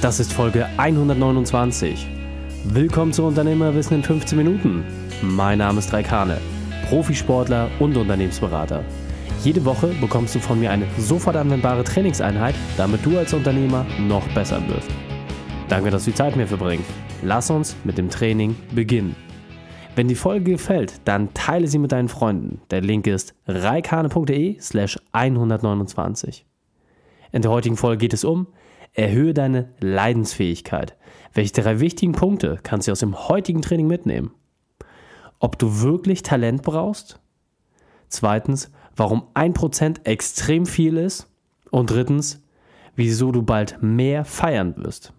Das ist Folge 129. Willkommen zu Unternehmerwissen in 15 Minuten. Mein Name ist Raikane, Profisportler und Unternehmensberater. Jede Woche bekommst du von mir eine sofort anwendbare Trainingseinheit, damit du als Unternehmer noch besser wirst. Danke, dass du die Zeit mir verbringst. Lass uns mit dem Training beginnen. Wenn die Folge gefällt, dann teile sie mit deinen Freunden. Der Link ist reikane.de slash 129. In der heutigen Folge geht es um Erhöhe deine Leidensfähigkeit. Welche drei wichtigen Punkte kannst du aus dem heutigen Training mitnehmen? Ob du wirklich Talent brauchst? Zweitens, warum 1% extrem viel ist? Und drittens, wieso du bald mehr feiern wirst.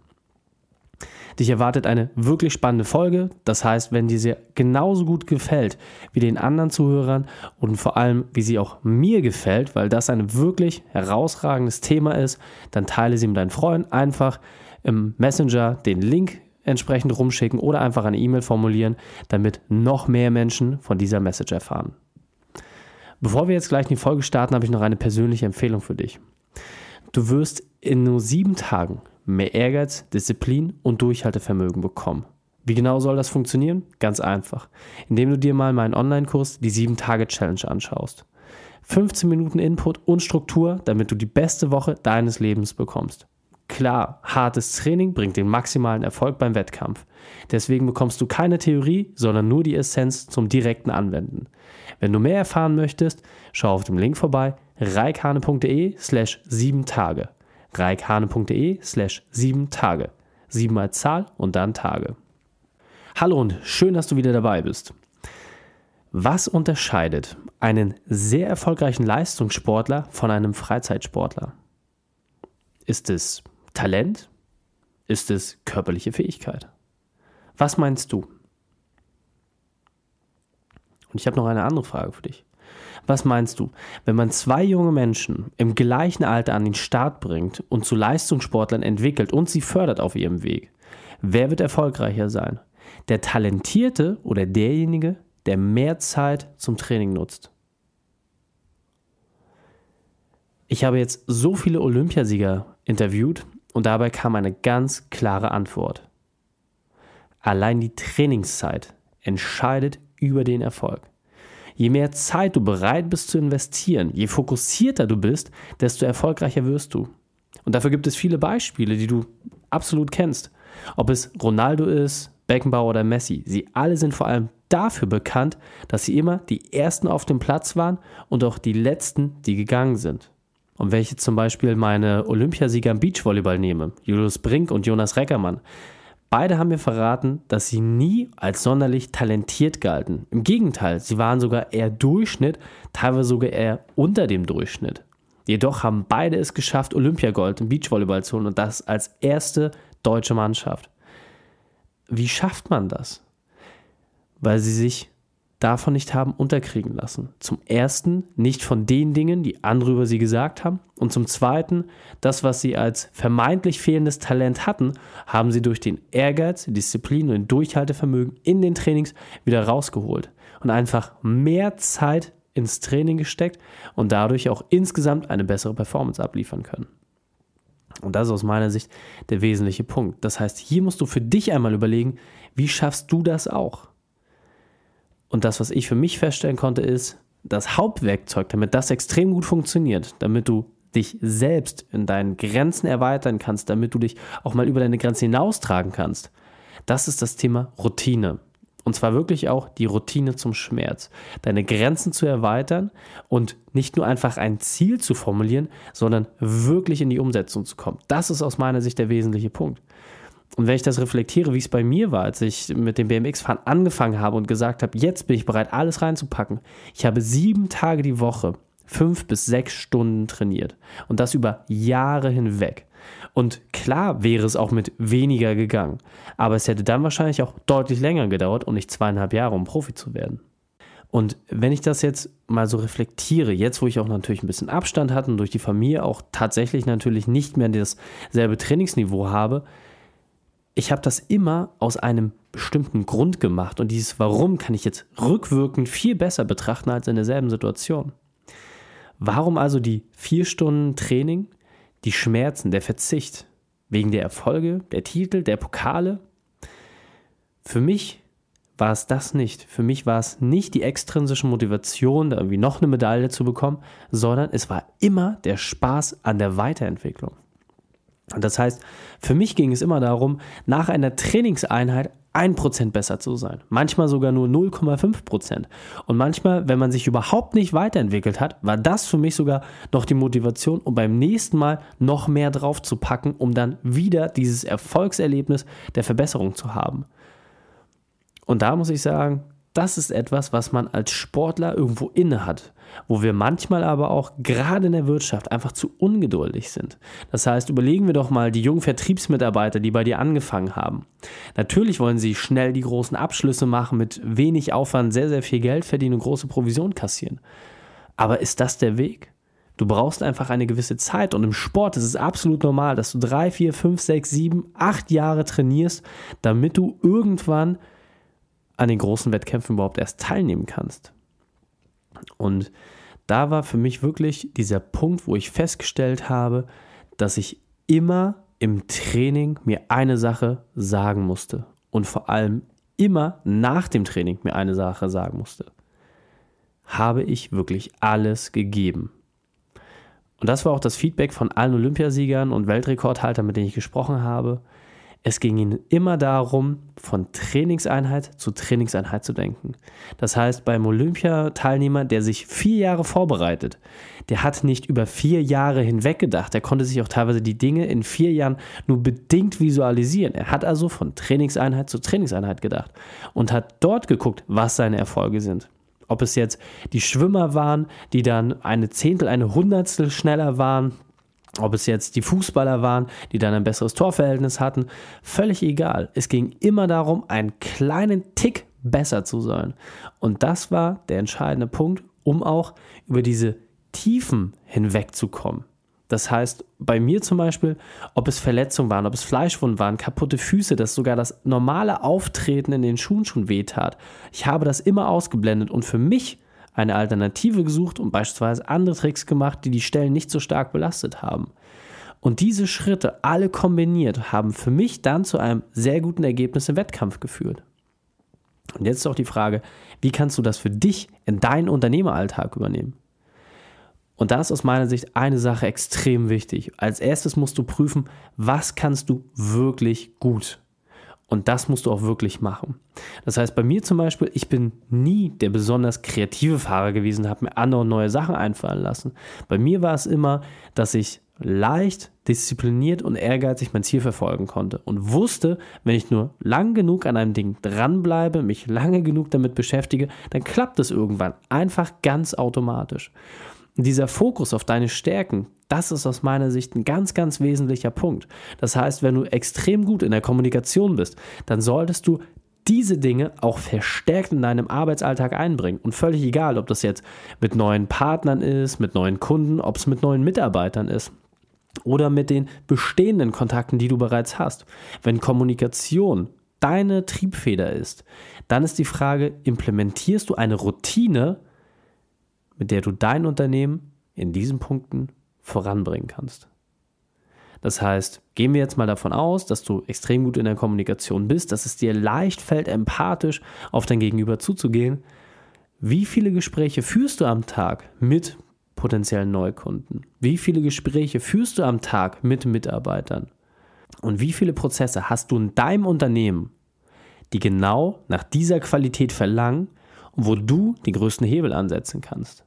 Dich erwartet eine wirklich spannende Folge. Das heißt, wenn dir sie genauso gut gefällt wie den anderen Zuhörern und vor allem, wie sie auch mir gefällt, weil das ein wirklich herausragendes Thema ist, dann teile sie mit deinen Freunden einfach im Messenger den Link entsprechend rumschicken oder einfach eine E-Mail formulieren, damit noch mehr Menschen von dieser Message erfahren. Bevor wir jetzt gleich in die Folge starten, habe ich noch eine persönliche Empfehlung für dich. Du wirst in nur sieben Tagen mehr Ehrgeiz, Disziplin und Durchhaltevermögen bekommen. Wie genau soll das funktionieren? Ganz einfach, indem du dir mal meinen Online-Kurs, die 7-Tage-Challenge, anschaust. 15 Minuten Input und Struktur, damit du die beste Woche deines Lebens bekommst. Klar, hartes Training bringt den maximalen Erfolg beim Wettkampf. Deswegen bekommst du keine Theorie, sondern nur die Essenz zum direkten Anwenden. Wenn du mehr erfahren möchtest, schau auf dem Link vorbei reikane.de slash 7 Tage reikhane.de slash 7 Tage. 7 mal Zahl und dann Tage. Hallo und schön, dass du wieder dabei bist. Was unterscheidet einen sehr erfolgreichen Leistungssportler von einem Freizeitsportler? Ist es Talent? Ist es körperliche Fähigkeit? Was meinst du? Und ich habe noch eine andere Frage für dich. Was meinst du, wenn man zwei junge Menschen im gleichen Alter an den Start bringt und zu Leistungssportlern entwickelt und sie fördert auf ihrem Weg? Wer wird erfolgreicher sein? Der Talentierte oder derjenige, der mehr Zeit zum Training nutzt? Ich habe jetzt so viele Olympiasieger interviewt und dabei kam eine ganz klare Antwort. Allein die Trainingszeit entscheidet über den Erfolg. Je mehr Zeit du bereit bist zu investieren, je fokussierter du bist, desto erfolgreicher wirst du. Und dafür gibt es viele Beispiele, die du absolut kennst. Ob es Ronaldo ist, Beckenbauer oder Messi, sie alle sind vor allem dafür bekannt, dass sie immer die Ersten auf dem Platz waren und auch die Letzten, die gegangen sind. Und ich zum Beispiel meine Olympiasieger im Beachvolleyball nehme, Julius Brink und Jonas Reckermann, Beide haben mir verraten, dass sie nie als sonderlich talentiert galten. Im Gegenteil, sie waren sogar eher Durchschnitt, teilweise sogar eher unter dem Durchschnitt. Jedoch haben beide es geschafft, Olympiagold im Beachvolleyball zu holen und das als erste deutsche Mannschaft. Wie schafft man das? Weil sie sich davon nicht haben unterkriegen lassen. Zum ersten nicht von den Dingen, die andere über sie gesagt haben. Und zum zweiten, das, was sie als vermeintlich fehlendes Talent hatten, haben sie durch den Ehrgeiz, Disziplin und Durchhaltevermögen in den Trainings wieder rausgeholt. Und einfach mehr Zeit ins Training gesteckt und dadurch auch insgesamt eine bessere Performance abliefern können. Und das ist aus meiner Sicht der wesentliche Punkt. Das heißt, hier musst du für dich einmal überlegen, wie schaffst du das auch? Und das, was ich für mich feststellen konnte, ist, das Hauptwerkzeug, damit das extrem gut funktioniert, damit du dich selbst in deinen Grenzen erweitern kannst, damit du dich auch mal über deine Grenzen hinaustragen kannst, das ist das Thema Routine. Und zwar wirklich auch die Routine zum Schmerz. Deine Grenzen zu erweitern und nicht nur einfach ein Ziel zu formulieren, sondern wirklich in die Umsetzung zu kommen. Das ist aus meiner Sicht der wesentliche Punkt. Und wenn ich das reflektiere, wie es bei mir war, als ich mit dem BMX-Fahren angefangen habe und gesagt habe, jetzt bin ich bereit, alles reinzupacken. Ich habe sieben Tage die Woche fünf bis sechs Stunden trainiert. Und das über Jahre hinweg. Und klar wäre es auch mit weniger gegangen. Aber es hätte dann wahrscheinlich auch deutlich länger gedauert und nicht zweieinhalb Jahre, um Profi zu werden. Und wenn ich das jetzt mal so reflektiere, jetzt wo ich auch natürlich ein bisschen Abstand hatte und durch die Familie auch tatsächlich natürlich nicht mehr dasselbe Trainingsniveau habe, ich habe das immer aus einem bestimmten Grund gemacht und dieses Warum kann ich jetzt rückwirkend viel besser betrachten als in derselben Situation. Warum also die vier Stunden Training, die Schmerzen, der Verzicht? wegen der Erfolge, der Titel, der Pokale. Für mich war es das nicht. Für mich war es nicht die extrinsische Motivation, da irgendwie noch eine Medaille zu bekommen, sondern es war immer der Spaß an der Weiterentwicklung. Und das heißt, für mich ging es immer darum, nach einer Trainingseinheit 1% besser zu sein. Manchmal sogar nur 0,5%. Und manchmal, wenn man sich überhaupt nicht weiterentwickelt hat, war das für mich sogar noch die Motivation, um beim nächsten Mal noch mehr drauf zu packen, um dann wieder dieses Erfolgserlebnis der Verbesserung zu haben. Und da muss ich sagen, das ist etwas, was man als Sportler irgendwo inne hat, wo wir manchmal aber auch gerade in der Wirtschaft einfach zu ungeduldig sind. Das heißt, überlegen wir doch mal die jungen Vertriebsmitarbeiter, die bei dir angefangen haben. Natürlich wollen sie schnell die großen Abschlüsse machen, mit wenig Aufwand sehr, sehr viel Geld verdienen und große Provision kassieren. Aber ist das der Weg? Du brauchst einfach eine gewisse Zeit und im Sport ist es absolut normal, dass du drei, vier, fünf, sechs, sieben, acht Jahre trainierst, damit du irgendwann an den großen Wettkämpfen überhaupt erst teilnehmen kannst. Und da war für mich wirklich dieser Punkt, wo ich festgestellt habe, dass ich immer im Training mir eine Sache sagen musste und vor allem immer nach dem Training mir eine Sache sagen musste. Habe ich wirklich alles gegeben? Und das war auch das Feedback von allen Olympiasiegern und Weltrekordhaltern, mit denen ich gesprochen habe. Es ging ihnen immer darum, von Trainingseinheit zu Trainingseinheit zu denken. Das heißt, beim Olympiateilnehmer, der sich vier Jahre vorbereitet, der hat nicht über vier Jahre hinweg gedacht. Er konnte sich auch teilweise die Dinge in vier Jahren nur bedingt visualisieren. Er hat also von Trainingseinheit zu Trainingseinheit gedacht und hat dort geguckt, was seine Erfolge sind. Ob es jetzt die Schwimmer waren, die dann eine Zehntel, eine Hundertstel schneller waren, ob es jetzt die Fußballer waren, die dann ein besseres Torverhältnis hatten, völlig egal. Es ging immer darum, einen kleinen Tick besser zu sein. Und das war der entscheidende Punkt, um auch über diese Tiefen hinwegzukommen. Das heißt, bei mir zum Beispiel, ob es Verletzungen waren, ob es Fleischwunden waren, kaputte Füße, dass sogar das normale Auftreten in den Schuhen schon wehtat. Ich habe das immer ausgeblendet und für mich eine Alternative gesucht und beispielsweise andere Tricks gemacht, die die Stellen nicht so stark belastet haben. Und diese Schritte alle kombiniert haben für mich dann zu einem sehr guten Ergebnis im Wettkampf geführt. Und jetzt ist auch die Frage, wie kannst du das für dich in deinen Unternehmeralltag übernehmen? Und da ist aus meiner Sicht eine Sache extrem wichtig. Als erstes musst du prüfen, was kannst du wirklich gut? Und das musst du auch wirklich machen. Das heißt, bei mir zum Beispiel, ich bin nie der besonders kreative Fahrer gewesen, habe mir andere neue Sachen einfallen lassen. Bei mir war es immer, dass ich leicht, diszipliniert und ehrgeizig mein Ziel verfolgen konnte und wusste, wenn ich nur lang genug an einem Ding dranbleibe, mich lange genug damit beschäftige, dann klappt es irgendwann einfach ganz automatisch. Dieser Fokus auf deine Stärken, das ist aus meiner Sicht ein ganz, ganz wesentlicher Punkt. Das heißt, wenn du extrem gut in der Kommunikation bist, dann solltest du diese Dinge auch verstärkt in deinem Arbeitsalltag einbringen. Und völlig egal, ob das jetzt mit neuen Partnern ist, mit neuen Kunden, ob es mit neuen Mitarbeitern ist oder mit den bestehenden Kontakten, die du bereits hast. Wenn Kommunikation deine Triebfeder ist, dann ist die Frage, implementierst du eine Routine, mit der du dein Unternehmen in diesen Punkten voranbringen kannst. Das heißt, gehen wir jetzt mal davon aus, dass du extrem gut in der Kommunikation bist, dass es dir leicht fällt, empathisch auf dein Gegenüber zuzugehen. Wie viele Gespräche führst du am Tag mit potenziellen Neukunden? Wie viele Gespräche führst du am Tag mit Mitarbeitern? Und wie viele Prozesse hast du in deinem Unternehmen, die genau nach dieser Qualität verlangen und wo du die größten Hebel ansetzen kannst?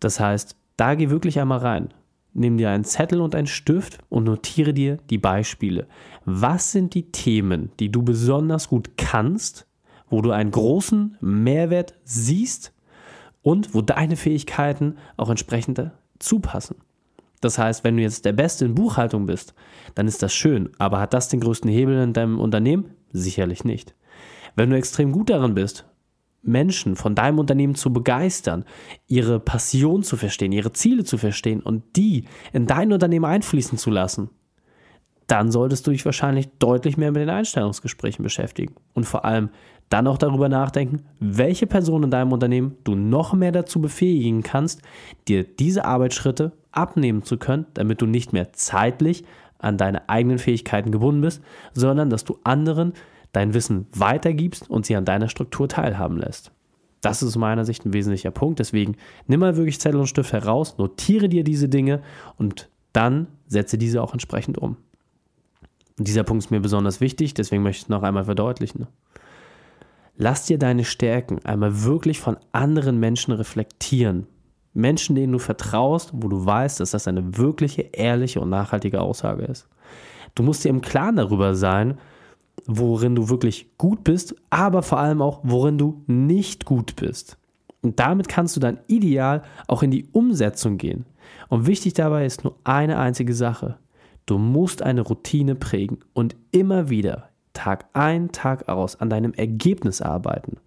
Das heißt, da geh wirklich einmal rein. Nimm dir einen Zettel und einen Stift und notiere dir die Beispiele. Was sind die Themen, die du besonders gut kannst, wo du einen großen Mehrwert siehst und wo deine Fähigkeiten auch entsprechend zupassen? Das heißt, wenn du jetzt der Beste in Buchhaltung bist, dann ist das schön, aber hat das den größten Hebel in deinem Unternehmen? Sicherlich nicht. Wenn du extrem gut darin bist, Menschen von deinem Unternehmen zu begeistern, ihre Passion zu verstehen, ihre Ziele zu verstehen und die in dein Unternehmen einfließen zu lassen, dann solltest du dich wahrscheinlich deutlich mehr mit den Einstellungsgesprächen beschäftigen und vor allem dann auch darüber nachdenken, welche Person in deinem Unternehmen du noch mehr dazu befähigen kannst, dir diese Arbeitsschritte abnehmen zu können, damit du nicht mehr zeitlich, an deine eigenen Fähigkeiten gebunden bist, sondern dass du anderen dein Wissen weitergibst und sie an deiner Struktur teilhaben lässt. Das ist aus meiner Sicht ein wesentlicher Punkt. Deswegen nimm mal wirklich Zettel und Stift heraus, notiere dir diese Dinge und dann setze diese auch entsprechend um. Und dieser Punkt ist mir besonders wichtig, deswegen möchte ich es noch einmal verdeutlichen. Lass dir deine Stärken einmal wirklich von anderen Menschen reflektieren. Menschen, denen du vertraust, wo du weißt, dass das eine wirkliche, ehrliche und nachhaltige Aussage ist. Du musst dir im Klaren darüber sein, worin du wirklich gut bist, aber vor allem auch, worin du nicht gut bist. Und damit kannst du dann ideal auch in die Umsetzung gehen. Und wichtig dabei ist nur eine einzige Sache. Du musst eine Routine prägen und immer wieder, Tag ein, Tag aus, an deinem Ergebnis arbeiten.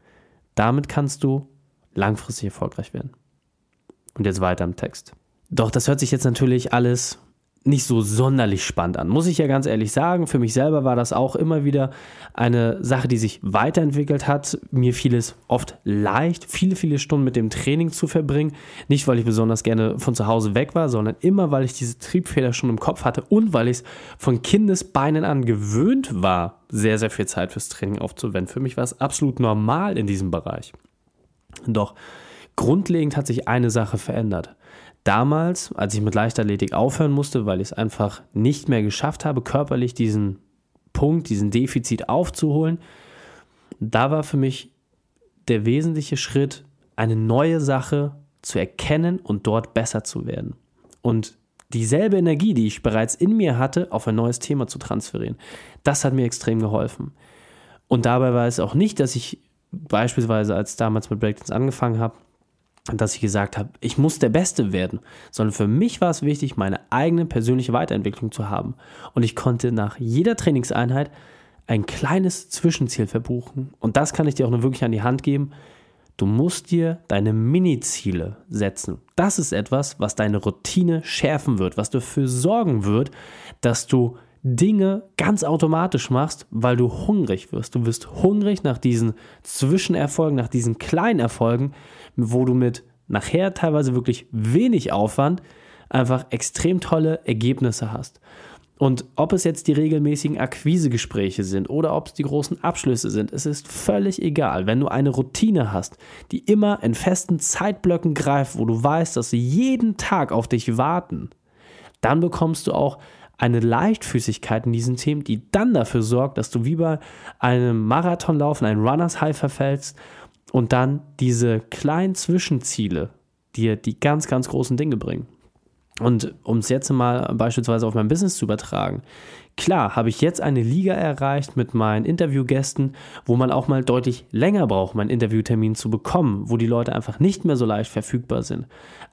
Damit kannst du langfristig erfolgreich werden. Und jetzt weiter im Text. Doch das hört sich jetzt natürlich alles nicht so sonderlich spannend an. Muss ich ja ganz ehrlich sagen, für mich selber war das auch immer wieder eine Sache, die sich weiterentwickelt hat. Mir fiel es oft leicht, viele, viele Stunden mit dem Training zu verbringen. Nicht, weil ich besonders gerne von zu Hause weg war, sondern immer, weil ich diese Triebfeder schon im Kopf hatte und weil ich es von Kindesbeinen an gewöhnt war, sehr, sehr viel Zeit fürs Training aufzuwenden. Für mich war es absolut normal in diesem Bereich. Doch grundlegend hat sich eine Sache verändert. Damals, als ich mit Leichtathletik aufhören musste, weil ich es einfach nicht mehr geschafft habe, körperlich diesen Punkt, diesen Defizit aufzuholen, da war für mich der wesentliche Schritt, eine neue Sache zu erkennen und dort besser zu werden. Und dieselbe Energie, die ich bereits in mir hatte, auf ein neues Thema zu transferieren. Das hat mir extrem geholfen. Und dabei war es auch nicht, dass ich beispielsweise, als damals mit Breakdance angefangen habe, dass ich gesagt habe, ich muss der Beste werden, sondern für mich war es wichtig, meine eigene persönliche Weiterentwicklung zu haben. Und ich konnte nach jeder Trainingseinheit ein kleines Zwischenziel verbuchen. Und das kann ich dir auch nur wirklich an die Hand geben. Du musst dir deine Mini-Ziele setzen. Das ist etwas, was deine Routine schärfen wird, was dafür sorgen wird, dass du Dinge ganz automatisch machst, weil du hungrig wirst. Du wirst hungrig nach diesen Zwischenerfolgen, nach diesen kleinen Erfolgen, wo du mit nachher teilweise wirklich wenig Aufwand einfach extrem tolle Ergebnisse hast. Und ob es jetzt die regelmäßigen Akquisegespräche sind oder ob es die großen Abschlüsse sind, es ist völlig egal. Wenn du eine Routine hast, die immer in festen Zeitblöcken greift, wo du weißt, dass sie jeden Tag auf dich warten, dann bekommst du auch eine Leichtfüßigkeit in diesen Themen, die dann dafür sorgt, dass du wie bei einem Marathonlauf in einen Runners High verfällst und dann diese kleinen Zwischenziele dir die ganz, ganz großen Dinge bringen. Und um es jetzt mal beispielsweise auf mein Business zu übertragen, klar habe ich jetzt eine Liga erreicht mit meinen Interviewgästen, wo man auch mal deutlich länger braucht, meinen Interviewtermin zu bekommen, wo die Leute einfach nicht mehr so leicht verfügbar sind.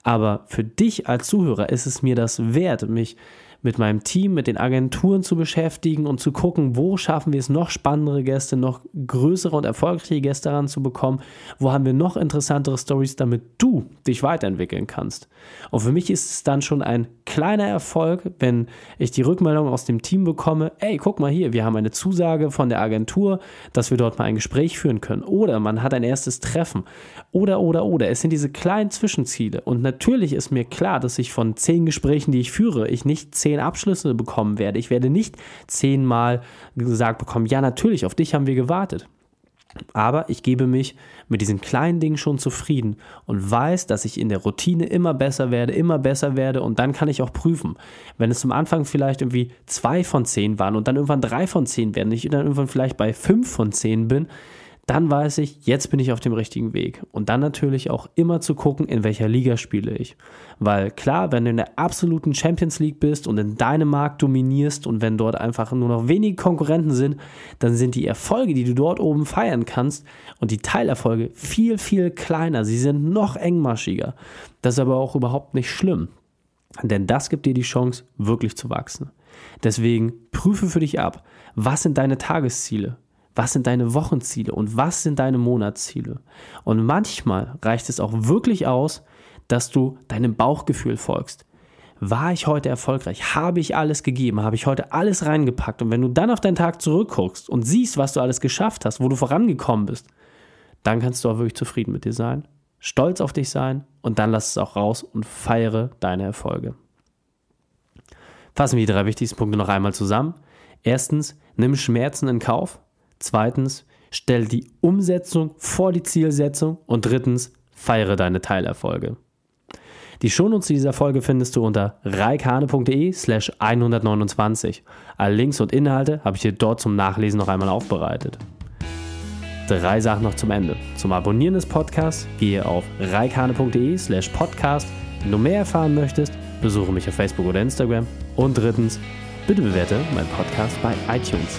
Aber für dich als Zuhörer ist es mir das wert, mich mit meinem Team, mit den Agenturen zu beschäftigen und zu gucken, wo schaffen wir es noch spannendere Gäste, noch größere und erfolgreiche Gäste ranzubekommen, wo haben wir noch interessantere Stories, damit du dich weiterentwickeln kannst. Und für mich ist es dann schon ein kleiner Erfolg, wenn ich die Rückmeldung aus dem Team bekomme, ey, guck mal hier, wir haben eine Zusage von der Agentur, dass wir dort mal ein Gespräch führen können. Oder man hat ein erstes Treffen. Oder, oder, oder. Es sind diese kleinen Zwischenziele. Und natürlich ist mir klar, dass ich von zehn Gesprächen, die ich führe, ich nicht zehn zehn Abschlüsse bekommen werde. Ich werde nicht zehnmal gesagt bekommen, ja natürlich, auf dich haben wir gewartet. Aber ich gebe mich mit diesen kleinen Dingen schon zufrieden und weiß, dass ich in der Routine immer besser werde, immer besser werde und dann kann ich auch prüfen. Wenn es zum Anfang vielleicht irgendwie zwei von zehn waren und dann irgendwann drei von zehn werden, ich dann irgendwann vielleicht bei fünf von zehn bin, dann weiß ich, jetzt bin ich auf dem richtigen Weg. Und dann natürlich auch immer zu gucken, in welcher Liga spiele ich. Weil klar, wenn du in der absoluten Champions League bist und in deinem Markt dominierst und wenn dort einfach nur noch wenige Konkurrenten sind, dann sind die Erfolge, die du dort oben feiern kannst und die Teilerfolge viel, viel kleiner. Sie sind noch engmaschiger. Das ist aber auch überhaupt nicht schlimm. Denn das gibt dir die Chance, wirklich zu wachsen. Deswegen prüfe für dich ab, was sind deine Tagesziele? Was sind deine Wochenziele und was sind deine Monatsziele. Und manchmal reicht es auch wirklich aus, dass du deinem Bauchgefühl folgst. War ich heute erfolgreich? Habe ich alles gegeben? Habe ich heute alles reingepackt? Und wenn du dann auf deinen Tag zurückguckst und siehst, was du alles geschafft hast, wo du vorangekommen bist, dann kannst du auch wirklich zufrieden mit dir sein, stolz auf dich sein und dann lass es auch raus und feiere deine Erfolge. Fassen wir die drei wichtigsten Punkte noch einmal zusammen. Erstens, nimm Schmerzen in Kauf. Zweitens, stell die Umsetzung vor die Zielsetzung. Und drittens, feiere deine Teilerfolge. Die Shownotes dieser Folge findest du unter reikane.de slash 129. Alle Links und Inhalte habe ich dir dort zum Nachlesen noch einmal aufbereitet. Drei Sachen noch zum Ende. Zum Abonnieren des Podcasts gehe auf reikane.de slash podcast. Wenn du mehr erfahren möchtest, besuche mich auf Facebook oder Instagram. Und drittens, bitte bewerte meinen Podcast bei iTunes.